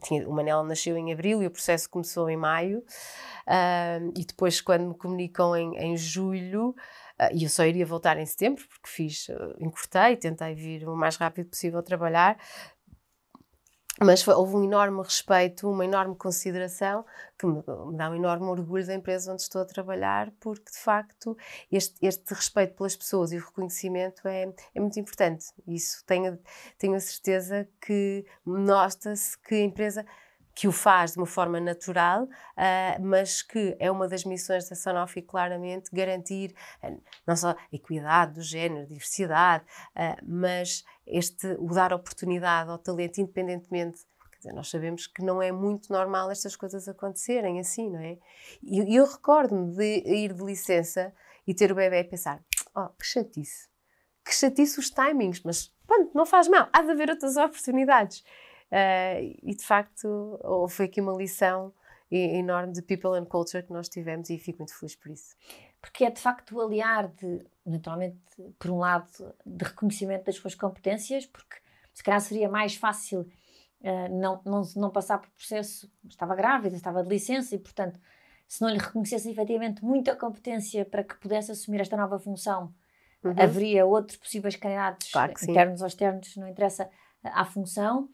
B: Tinha, o Manela nasceu em abril e o processo começou em maio. Uh, e depois, quando me comunicam em, em julho, uh, e eu só iria voltar em setembro, porque fiz, uh, encurtei, tentei vir o mais rápido possível trabalhar, mas foi, houve um enorme respeito, uma enorme consideração, que me, me, dá um enorme orgulho da empresa onde estou a trabalhar, porque de facto este, este respeito pelas pessoas e o reconhecimento é, é muito importante. Isso tenho, tenho a certeza que nota-se que a empresa que o faz de uma forma natural, uh, mas que é uma das missões da Sanofi claramente garantir uh, não só equidade do género, diversidade, uh, mas este, o dar oportunidade ao talento independentemente Dizer, nós sabemos que não é muito normal estas coisas acontecerem assim, não é? E eu, recordo-me de ir de licença e ter o bebê e pensar: oh, que chatice, que chatice os timings, mas pronto, não faz mal, há de haver outras oportunidades. Uh, e de facto, houve aqui uma lição enorme de people and culture que nós tivemos e fico muito feliz por isso.
A: Porque é de facto o aliar de, naturalmente, por um lado, de reconhecimento das suas competências, porque se calhar seria mais fácil uh, não, não, não passar por processo, estava grávida, estava de licença e, portanto, se não lhe reconhecesse efetivamente muita competência para que pudesse assumir esta nova função, uhum. haveria outros possíveis candidatos, claro internos ou externos, não interessa à função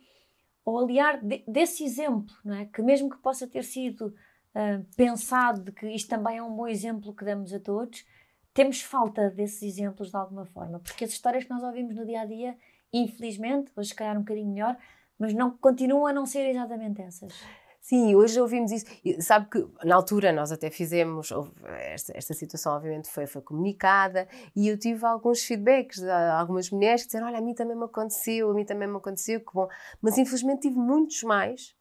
A: ou aliar de, desse exemplo, não é? que mesmo que possa ter sido uh, pensado de que isto também é um bom exemplo que damos a todos, temos falta desses exemplos de alguma forma, porque as histórias que nós ouvimos no dia a dia, infelizmente, hoje se calhar um bocadinho melhor, mas não continuam a não ser exatamente essas.
B: Sim, hoje ouvimos isso. E sabe que na altura nós até fizemos, esta, esta situação obviamente foi, foi comunicada e eu tive alguns feedbacks de algumas mulheres que disseram: Olha, a mim também me aconteceu, a mim também me aconteceu, que bom. Mas infelizmente tive muitos mais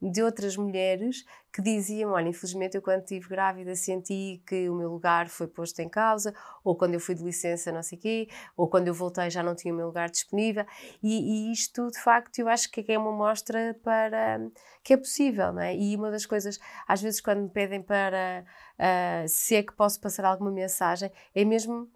B: de outras mulheres que diziam: Olha, infelizmente eu quando estive grávida senti que o meu lugar foi posto em causa, ou quando eu fui de licença, não sei o quê, ou quando eu voltei já não tinha o meu lugar disponível. E, e isto, de facto, eu acho que é uma mostra para que é possível, não é? E uma das coisas, às vezes, quando me pedem para uh, se é que posso passar alguma mensagem, é mesmo.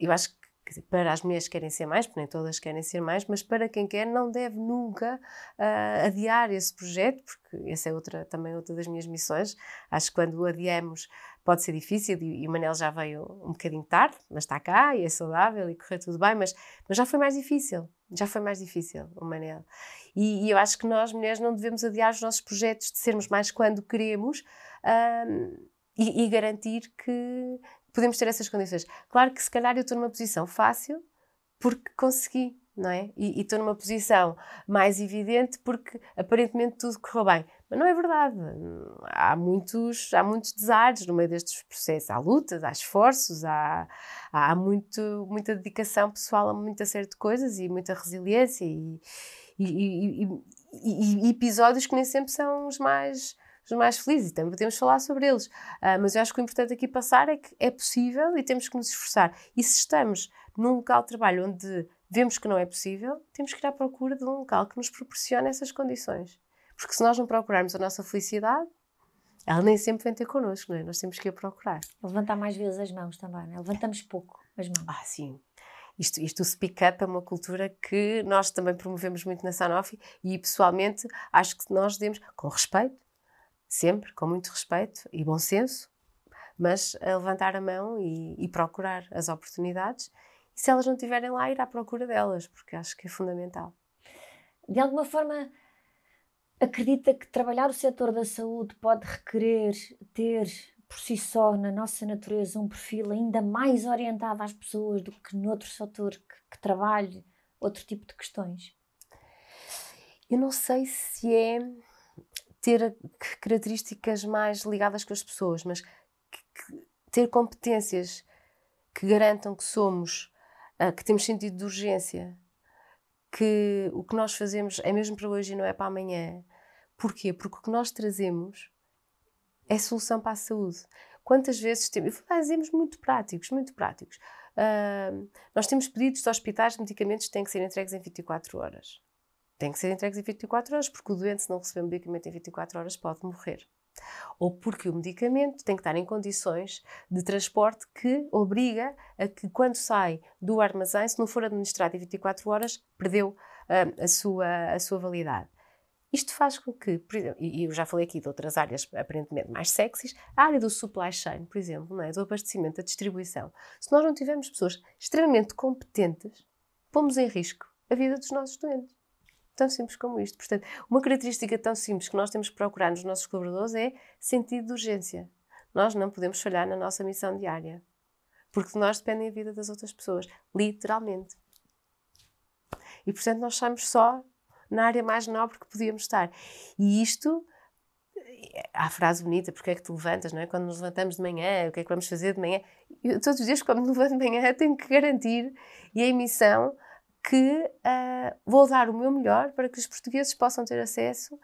B: Eu acho dizer, para as mulheres que querem ser mais, porque nem todas querem ser mais, mas para quem quer não deve nunca uh, adiar esse projeto, porque essa é outra, também outra das minhas missões. Acho que quando o adiamos pode ser difícil e, o Manel já veio um bocadinho tarde, mas está cá e é saudável e correu tudo bem, mas, mas já foi mais difícil, já foi mais difícil o Manel. E, e, eu acho que nós, mulheres, não devemos adiar os nossos projetos de sermos mais quando queremos uh, e, e garantir que, podemos ter essas condições. Claro que se calhar eu estou numa posição fácil porque consegui, não é? E estou numa posição mais evidente porque aparentemente tudo correu bem. Mas não é verdade. Há muitos, há muitos desares no meio destes processos. Há lutas, há esforços, há, há muito, muita dedicação pessoal a muita série de coisas e muita resiliência e, e, e, e episódios que nem sempre são os mais os mais felizes e também podemos falar sobre eles. Uh, mas eu acho que o importante aqui passar é que é possível e temos que nos esforçar. E se estamos num local de trabalho onde vemos que não é possível, temos que ir à procura de um local que nos proporcione essas condições. Porque se nós não procurarmos a nossa felicidade, ela nem sempre vem ter connosco, não é? Nós temos que ir procurar.
A: Levantar mais vezes as mãos também, não é? Levantamos pouco as mãos.
B: Ah, sim. Isto, isto o speak up é uma cultura que nós também promovemos muito na Sanofi e pessoalmente acho que nós devemos, com respeito, sempre com muito respeito e bom senso, mas a levantar a mão e, e procurar as oportunidades. E se elas não estiverem lá, ir à procura delas, porque acho que é fundamental.
A: De alguma forma, acredita que trabalhar o setor da saúde pode requerer ter por si só, na nossa natureza, um perfil ainda mais orientado às pessoas do que noutro setor que, que trabalhe outro tipo de questões?
B: Eu não sei se é ter características mais ligadas com as pessoas, mas ter competências que garantam que somos, uh, que temos sentido de urgência, que o que nós fazemos é mesmo para hoje e não é para amanhã. Porquê? Porque o que nós trazemos é solução para a saúde. Quantas vezes temos, fazemos muito práticos, muito práticos. Uh, nós temos pedidos de hospitais de medicamentos que têm que ser entregues em 24 horas. Têm que ser entregues em 24 horas, porque o doente, se não receber um medicamento em 24 horas, pode morrer. Ou porque o medicamento tem que estar em condições de transporte que obriga a que, quando sai do armazém, se não for administrado em 24 horas, perdeu uh, a, sua, a sua validade. Isto faz com que, exemplo, e eu já falei aqui de outras áreas aparentemente mais sexys, a área do supply chain, por exemplo, é? do abastecimento, da distribuição. Se nós não tivermos pessoas extremamente competentes, pomos em risco a vida dos nossos doentes. Tão simples como isto. Portanto, uma característica tão simples que nós temos que procurar nos nossos colaboradores é sentido de urgência. Nós não podemos falhar na nossa missão diária. Porque de nós depende a vida das outras pessoas. Literalmente. E, portanto, nós estamos só na área mais nobre que podíamos estar. E isto, há a frase bonita, porque é que te levantas, não é? Quando nos levantamos de manhã, o que é que vamos fazer de manhã? Eu, todos os dias, quando me levanto de manhã, tenho que garantir, e a emissão, que uh, vou dar o meu melhor para que os portugueses possam ter acesso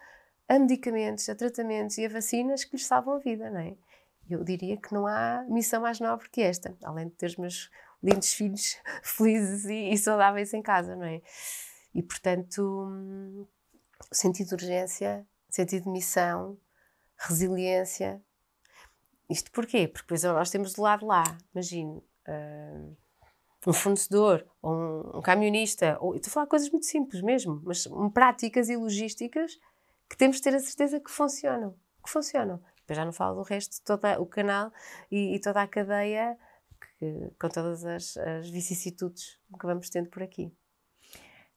B: a medicamentos, a tratamentos e a vacinas que lhes salvam a vida, não é? Eu diria que não há missão mais nobre que esta, além de ter os meus lindos filhos felizes e, e saudáveis em casa, não é? E, portanto, sentido de urgência, sentido de missão, resiliência. Isto porquê? Porque nós temos do lado lá, imagine, uh, um fornecedor, ou um, um camionista, ou, estou a falar coisas muito simples mesmo, mas práticas e logísticas que temos de ter a certeza que funcionam. Que funcionam. Depois já não falo do resto de todo o canal e, e toda a cadeia que, com todas as, as vicissitudes que vamos tendo por aqui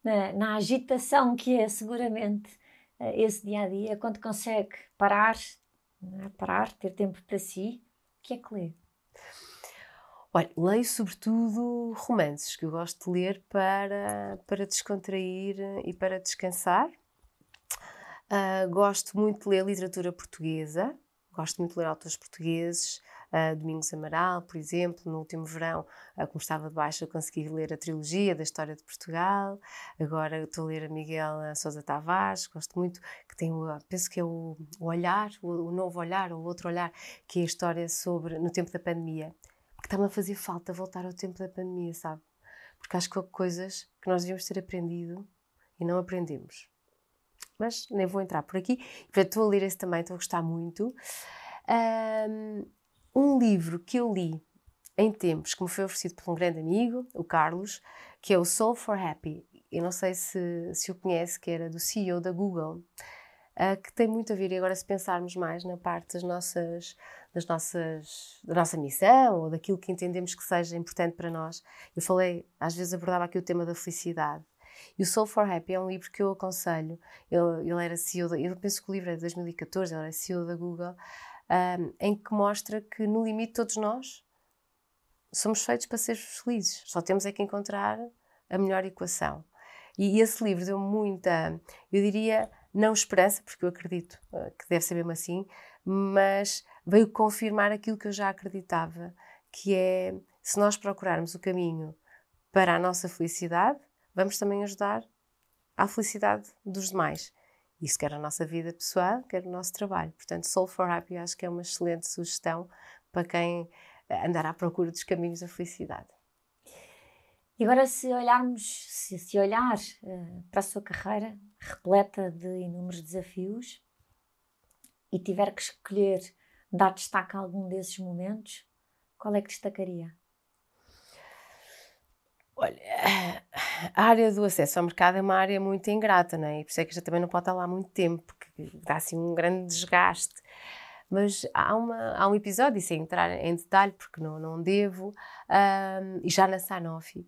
A: na, na agitação que é seguramente uh, esse dia a dia, quando consegue parar, é? parar, ter tempo para si, o que é que lê?
B: Olha, leio sobretudo romances que eu gosto de ler para, para descontrair e para descansar. Uh, gosto muito de ler literatura portuguesa, gosto muito de ler autores portugueses, uh, Domingos Amaral, por exemplo, no último verão, uh, como estava de baixo, eu consegui ler a trilogia da história de Portugal. Agora estou a ler a Miguel Sousa Tavares, gosto muito, que tem, penso que é o, o olhar, o, o, novo olhar, o outro olhar, que é a história sobre, no tempo da pandemia. Que está-me a fazer falta voltar ao tempo da pandemia, sabe? Porque acho que houve coisas que nós devíamos ter aprendido e não aprendemos mas nem vou entrar por aqui. Estou a ler esse também, estou a gostar muito. Um livro que eu li em tempos, que me foi oferecido por um grande amigo, o Carlos, que é o Soul for Happy. Eu não sei se, se o conhece, que era do CEO da Google, uh, que tem muito a ver, e agora se pensarmos mais na parte das nossas, das nossas, da nossa missão, ou daquilo que entendemos que seja importante para nós. Eu falei, às vezes abordava aqui o tema da felicidade. E o Soul for Happy é um livro que eu aconselho. Ele, ele era CEO, eu penso que o livro é de 2014, ele era CEO da Google, um, em que mostra que, no limite, todos nós somos feitos para ser felizes. Só temos é que encontrar a melhor equação. E esse livro deu muita, eu diria, não esperança, porque eu acredito uh, que deve ser mesmo assim, mas veio confirmar aquilo que eu já acreditava, que é se nós procurarmos o caminho para a nossa felicidade, vamos também ajudar à felicidade dos demais. Isso quer a nossa vida pessoal, quer o nosso trabalho. Portanto, Soul for Happy acho que é uma excelente sugestão para quem eh, andar à procura dos caminhos da felicidade.
A: E agora, se olharmos, se, se olhar uh, para a sua carreira, repleta de inúmeros desafios, e tiver que escolher dar destaque a algum desses momentos, qual é que destacaria?
B: Olha, a área do acesso ao mercado é uma área muito ingrata, não é? E por isso é que já também não pode estar lá muito tempo, porque dá assim um grande desgaste. Mas há, uma, há um episódio, sem entrar em detalhe, porque não, não devo, um, e já na Sanofi,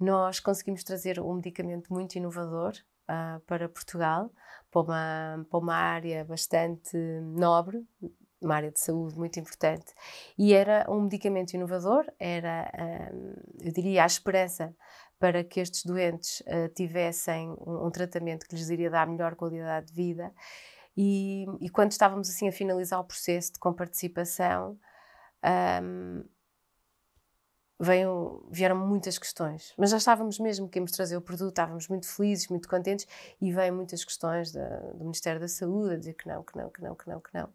B: nós conseguimos trazer um medicamento muito inovador uh, para Portugal, para uma, para uma área bastante nobre, uma área de saúde muito importante, e era um medicamento inovador, era, hum, eu diria, a esperança para que estes doentes uh, tivessem um, um, tratamento que lhes iria dar melhor qualidade de vida. E, e quando estávamos assim a finalizar o processo de comparticipação, um, veio, vieram muitas questões, mas já estávamos mesmo que íamos trazer o produto, estávamos muito felizes, muito contentes, e veio muitas questões da, do Ministério da Saúde a dizer que não, que não, que não, que não, que não,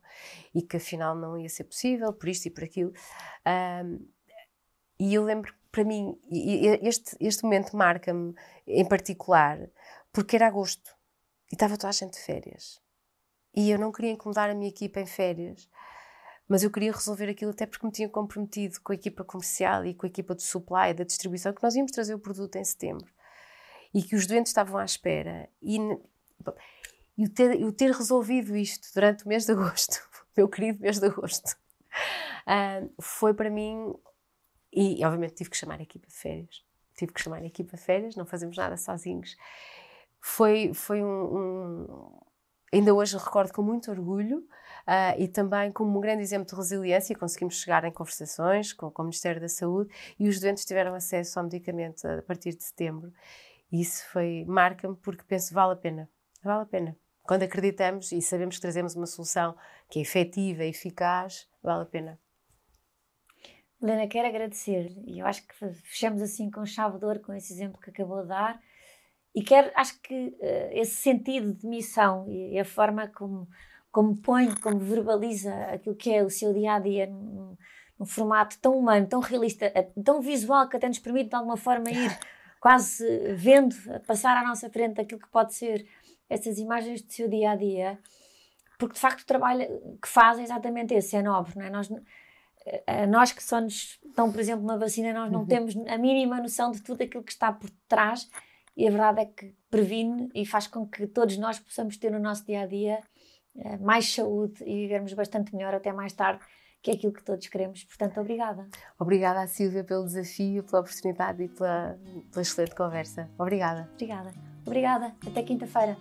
B: e que afinal não ia ser possível, por isto e por aquilo. Um, e eu lembro para mim, este, este momento marca-me em particular, porque era agosto e estava toda a gente de férias. E eu não queria incomodar a minha equipa em férias mas eu queria resolver aquilo até porque me tinha comprometido com a equipa comercial e com a equipa de supply, da distribuição, que nós íamos trazer o produto em setembro e que os doentes estavam à espera. E, e o, ter, o ter resolvido isto durante o mês de agosto, meu querido mês de agosto, uh, foi para mim. E obviamente tive que chamar a equipa de férias. Tive que chamar a equipa de férias, não fazemos nada sozinhos. Foi, foi um, um ainda hoje recordo com muito orgulho uh, e também como um grande exemplo de resiliência. Conseguimos chegar em conversações com, com o Ministério da Saúde e os doentes tiveram acesso ao medicamento a partir de setembro. Isso foi marca-me porque penso vale a pena, vale a pena. Quando acreditamos e sabemos que trazemos uma solução que é efetiva eficaz, vale a pena.
A: Helena, quero agradecer e eu acho que fechamos assim com chave de ouro com esse exemplo que acabou de dar e quero, acho que uh, esse sentido de missão e, a forma como, como põe, como verbaliza aquilo que é o seu dia a dia num, num formato tão humano, tão realista, eh, tão visual que até nos permite de alguma forma ir quase vendo, passar à nossa frente aquilo que pode ser essas imagens do seu dia a dia, porque de facto o trabalho que faz é exatamente esse, é nobre, não é? Nós, eh, nós que só nos dão, por exemplo, uma vacina, nós não uhum. temos a mínima noção de tudo aquilo que está por trás e a verdade é que previne e faz com que todos nós possamos ter no nosso dia a dia mais saúde e vivermos bastante melhor até mais tarde, que é aquilo que todos queremos. Portanto, obrigada.
B: Obrigada à Silvia pelo desafio, pela oportunidade e pela, pela excelente conversa. Obrigada.
A: Obrigada. Obrigada. Até quinta-feira.